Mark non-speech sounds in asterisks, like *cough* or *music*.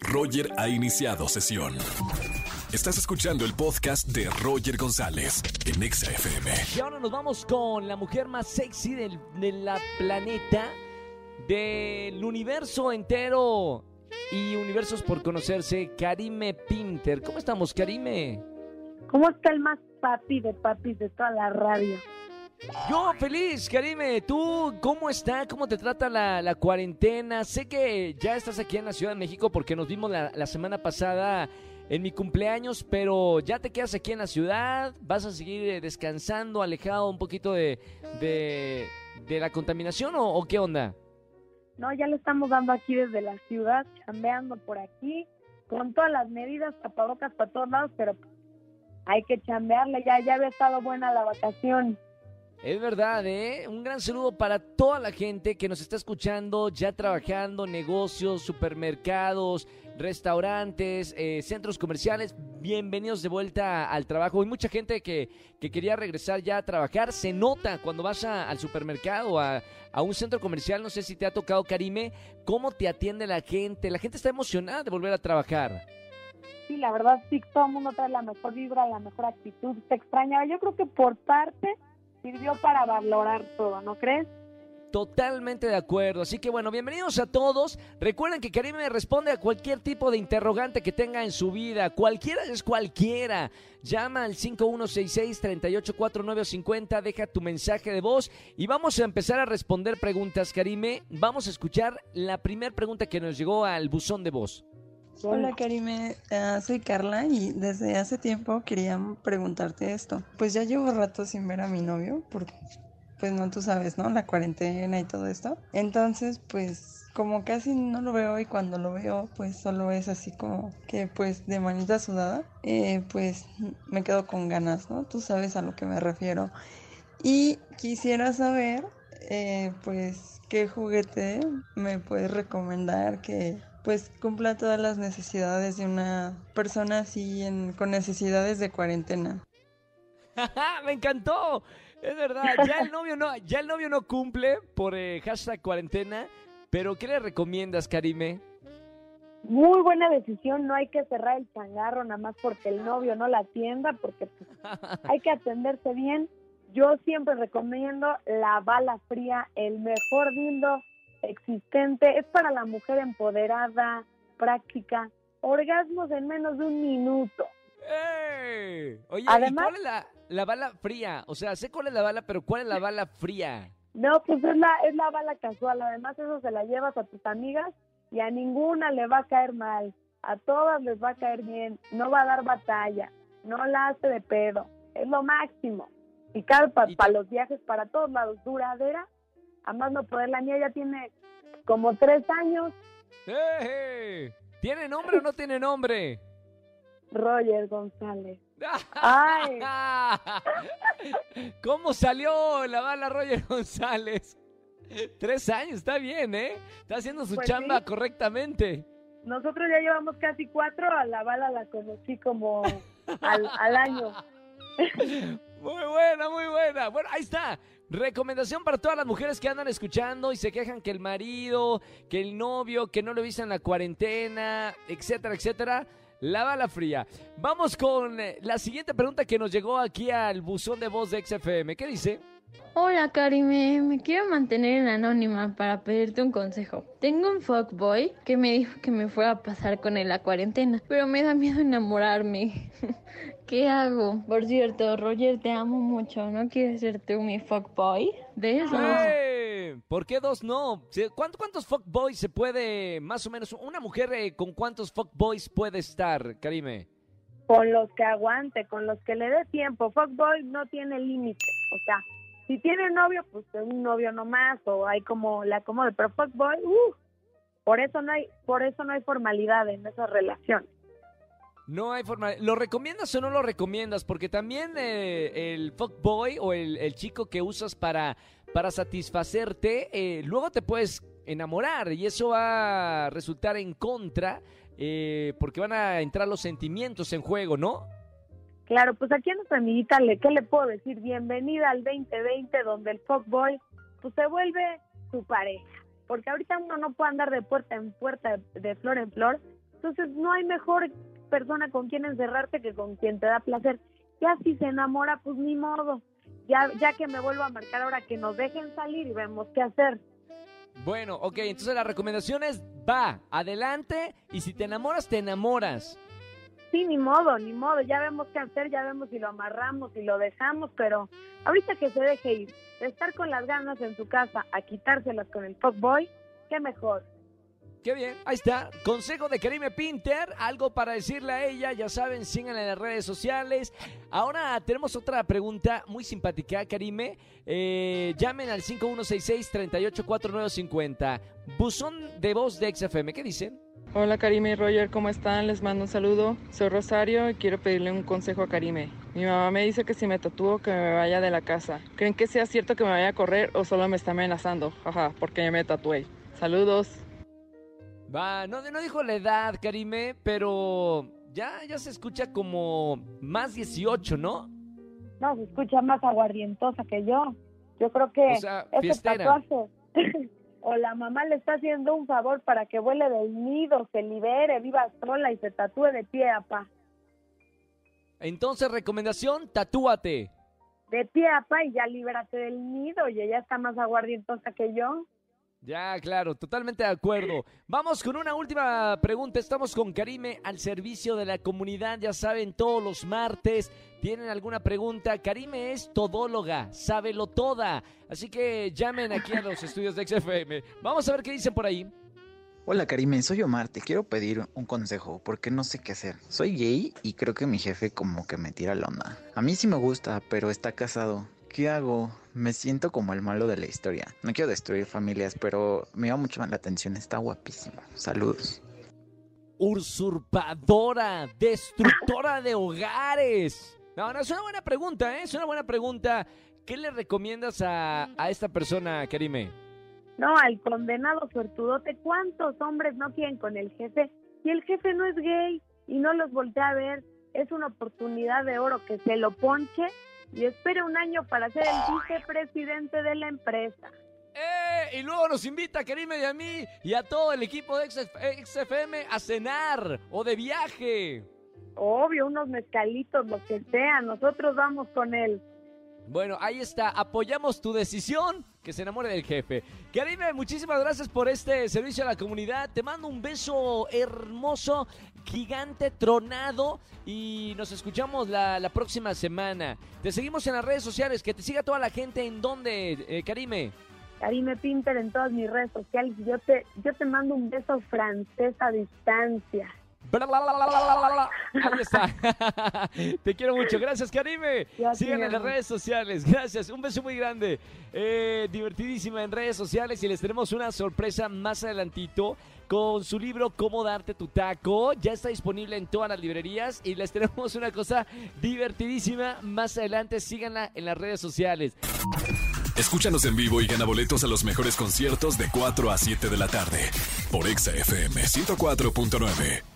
Roger ha iniciado sesión. Estás escuchando el podcast de Roger González en Exa FM. Y ahora nos vamos con la mujer más sexy del, de la planeta, del universo entero y universos por conocerse, Karime Pinter. ¿Cómo estamos, Karime? ¿Cómo está el más papi de papis de toda la radio? Yo feliz, Karime. ¿Tú cómo está? ¿Cómo te trata la, cuarentena? Sé que ya estás aquí en la Ciudad de México porque nos vimos la, semana pasada en mi cumpleaños, pero ya te quedas aquí en la ciudad, vas a seguir eh, descansando, alejado un poquito de, de, la contaminación o, qué onda? No, ya le estamos dando aquí desde la ciudad, chambeando por aquí, con todas las medidas, tapabocas para todos lados, pero hay que chambearle, ya, ya había estado buena la vacación. Es verdad, ¿eh? Un gran saludo para toda la gente que nos está escuchando, ya trabajando, negocios, supermercados, restaurantes, eh, centros comerciales. Bienvenidos de vuelta al trabajo. Hay mucha gente que, que quería regresar ya a trabajar. Se nota cuando vas al supermercado, a, a un centro comercial, no sé si te ha tocado, Karime, cómo te atiende la gente. La gente está emocionada de volver a trabajar. Sí, la verdad sí, todo el mundo trae la mejor vibra, la mejor actitud, se extrañaba. Yo creo que por parte sirvió para valorar todo, ¿no crees? Totalmente de acuerdo. Así que bueno, bienvenidos a todos. Recuerden que Karime responde a cualquier tipo de interrogante que tenga en su vida. Cualquiera es cualquiera. Llama al 5166-384950, deja tu mensaje de voz y vamos a empezar a responder preguntas, Karime. Vamos a escuchar la primera pregunta que nos llegó al buzón de voz. Hola Karime, Ah, soy Carla y desde hace tiempo quería preguntarte esto. Pues ya llevo rato sin ver a mi novio, porque pues no tú sabes, ¿no? La cuarentena y todo esto. Entonces, pues como casi no lo veo y cuando lo veo, pues solo es así como que pues de manita sudada, eh, pues me quedo con ganas, ¿no? Tú sabes a lo que me refiero. Y quisiera saber, eh, pues, qué juguete me puedes recomendar que pues cumpla todas las necesidades de una persona así en, con necesidades de cuarentena. *laughs* Me encantó. Es verdad, ya el novio no, ya el novio no cumple por eh, hashtag cuarentena, pero ¿qué le recomiendas, Karime? Muy buena decisión, no hay que cerrar el changarro nada más porque el novio no la atienda, porque pues, *laughs* hay que atenderse bien. Yo siempre recomiendo la bala fría, el mejor dildo existente. Es para la mujer empoderada, práctica. Orgasmos en menos de un minuto. ¡Ey! Oye, ¿y Además- cuál es la, la bala fría? O sea, sé cuál es la bala, pero ¿cuál es la *laughs* bala fría? No, pues es la, es la bala casual. Además, eso se la llevas a tus amigas y a ninguna le va a caer mal. A todas les va a caer bien. No va a dar batalla. No la hace de pedo. Es lo máximo. Y claro, para los viajes, para todos lados, duradera. A más no poder, la mía ya tiene como tres años. ¡Ey! ¿Tiene nombre o no tiene nombre? Roger González. *laughs* Ay. *laughs* ¿Cómo salió la bala Roger González? Tres años, está bien, ¿eh? Está haciendo su Pues chamba sí. correctamente. Nosotros ya llevamos casi cuatro. A la bala la conocí como *laughs* al, al año. Muy buena, muy buena. Bueno, ahí está. Recomendación para todas las mujeres que andan escuchando y se quejan que el marido, que el novio, que no lo viste en la cuarentena, etcétera, etcétera. La bala fría. Vamos con eh, la siguiente pregunta que nos llegó aquí al buzón de voz de XFM. ¿Qué dice? Hola Karime, me quiero mantener en anónima para pedirte un consejo. Tengo un fuckboy que me dijo que me fuera a pasar con él la cuarentena, pero me da miedo enamorarme. *laughs* ¿Qué hago? Por cierto, Roger, te amo mucho. ¿No quieres ser tú mi fuckboy? Besos. ¡Eh! ¿Por qué dos no? Se- ¿cuánto- ¿Cuántos fuckboys se puede, más o menos, una mujer eh, con cuántos fuckboys puede estar, Karime? con los que aguante, con los que le dé tiempo. Fuckboy no tiene límite. O sea, si tiene novio, pues un novio nomás, o hay como le acomode. Pero fuckboy, uh, por eso no hay, por eso no hay formalidad en esa relación. No hay forma. ¿Lo recomiendas o no lo recomiendas? Porque también eh, el fuckboy o el, el chico que usas para, para satisfacerte, eh, luego te puedes enamorar y eso va a resultar en contra eh, porque van a entrar los sentimientos en juego, ¿no? Claro, pues aquí a nuestra amiguita, le, ¿qué le puedo decir? Bienvenida al 2020, donde el fuckboy pues se vuelve su pareja. Porque ahorita uno no puede andar de puerta en puerta, de flor en flor, Entonces no hay mejor persona con quien encerrarte que con quien te da placer. Ya si se enamora, pues ni modo. Ya, ya que me vuelvo a marcar ahora que nos dejen salir y vemos qué hacer. Bueno, ok, entonces la recomendación es va, adelante y si te enamoras, te enamoras. Sí, ni modo, ni modo, ya vemos qué hacer, ya vemos si lo amarramos, si lo dejamos, pero ahorita que se deje ir, de estar con las ganas en su casa a quitárselas con el boy, qué mejor. Qué bien, ahí está. Consejo de Karime Pinter, algo para decirle a ella, ya saben, síganla en las redes sociales. Ahora tenemos otra pregunta muy simpática, Karime. Eh, llamen al 5166-384950. Buzón de voz de XFM, ¿qué dicen? Hola Karime y Roger, ¿cómo están? Les mando un saludo. Soy Rosario y quiero pedirle un consejo a Karime. Mi mamá me dice que si me tatúo que me vaya de la casa. ¿Creen que sea cierto que me vaya a correr o solo me está amenazando? Jaja, porque me tatué. Saludos. Va, no, no dijo la edad, Karime, pero ya, ya se escucha como más 18, ¿no? No, se escucha más aguardientosa que yo. Yo creo que O sea, tatuaje *laughs* o la mamá le está haciendo un favor para que vuele del nido, se libere, viva sola y se tatúe de pie a pa. Entonces, recomendación, tatúate. De pie a pa y ya libérate del nido y ella está más aguardientosa que yo. Ya, claro, totalmente de acuerdo. Vamos con una última pregunta. Estamos con Karime al servicio de la comunidad. Ya saben, todos los martes tienen alguna pregunta. Karime es todóloga, sábelo toda. Así que llamen aquí a los estudios de XFM. Vamos a ver qué dicen por ahí. Hola Karime, soy Omar, te quiero pedir un consejo porque no sé qué hacer. Soy gay y creo que mi jefe como que me tira la onda. A mí sí me gusta, pero está casado. ¿Qué hago? Me siento como el malo de la historia. No quiero destruir familias, pero me llama mucho la atención, está guapísimo. Saludos. Usurpadora, destructora de hogares. No, no, es una buena pregunta, ¿eh? Es una buena pregunta. ¿Qué le recomiendas a, a esta persona, Karime? No, al condenado suertudote, ¿cuántos hombres no quieren con el jefe? Y el jefe no es gay y no los voltea a ver. Es una oportunidad de oro que se lo ponche y espere un año para ser el vicepresidente de la empresa. ¡Eh! Y luego nos invita a Karime y a mí y a todo el equipo de XF XFM a cenar o de viaje. Obvio, unos mezcalitos, lo que sea, nosotros vamos con él. Bueno, ahí está. Apoyamos tu decisión. Que se enamore del jefe. Karime, muchísimas gracias por este servicio a la comunidad. Te mando un beso hermoso, gigante, tronado. Y nos escuchamos la, la próxima semana. Te seguimos en las redes sociales. Que te siga toda la gente. ¿En dónde, eh, Karime? Karime Pinter en todas mis redes sociales. Yo te, yo te mando un beso francés a distancia. Bla, bla, bla. Ahí está. *laughs* *laughs* Te quiero mucho. Gracias, Karime. Te en las redes sociales. Gracias. Un beso muy grande. Eh, divertidísima en redes sociales. Y les tenemos una sorpresa más adelantito con su libro Cómo darte tu taco. Ya está disponible en todas las librerías. Y les tenemos una cosa divertidísima más adelante. Síganla en las redes sociales. Escúchanos en vivo y gana boletos a los mejores conciertos de 4 a 7 de la tarde por Exa FM 104.9.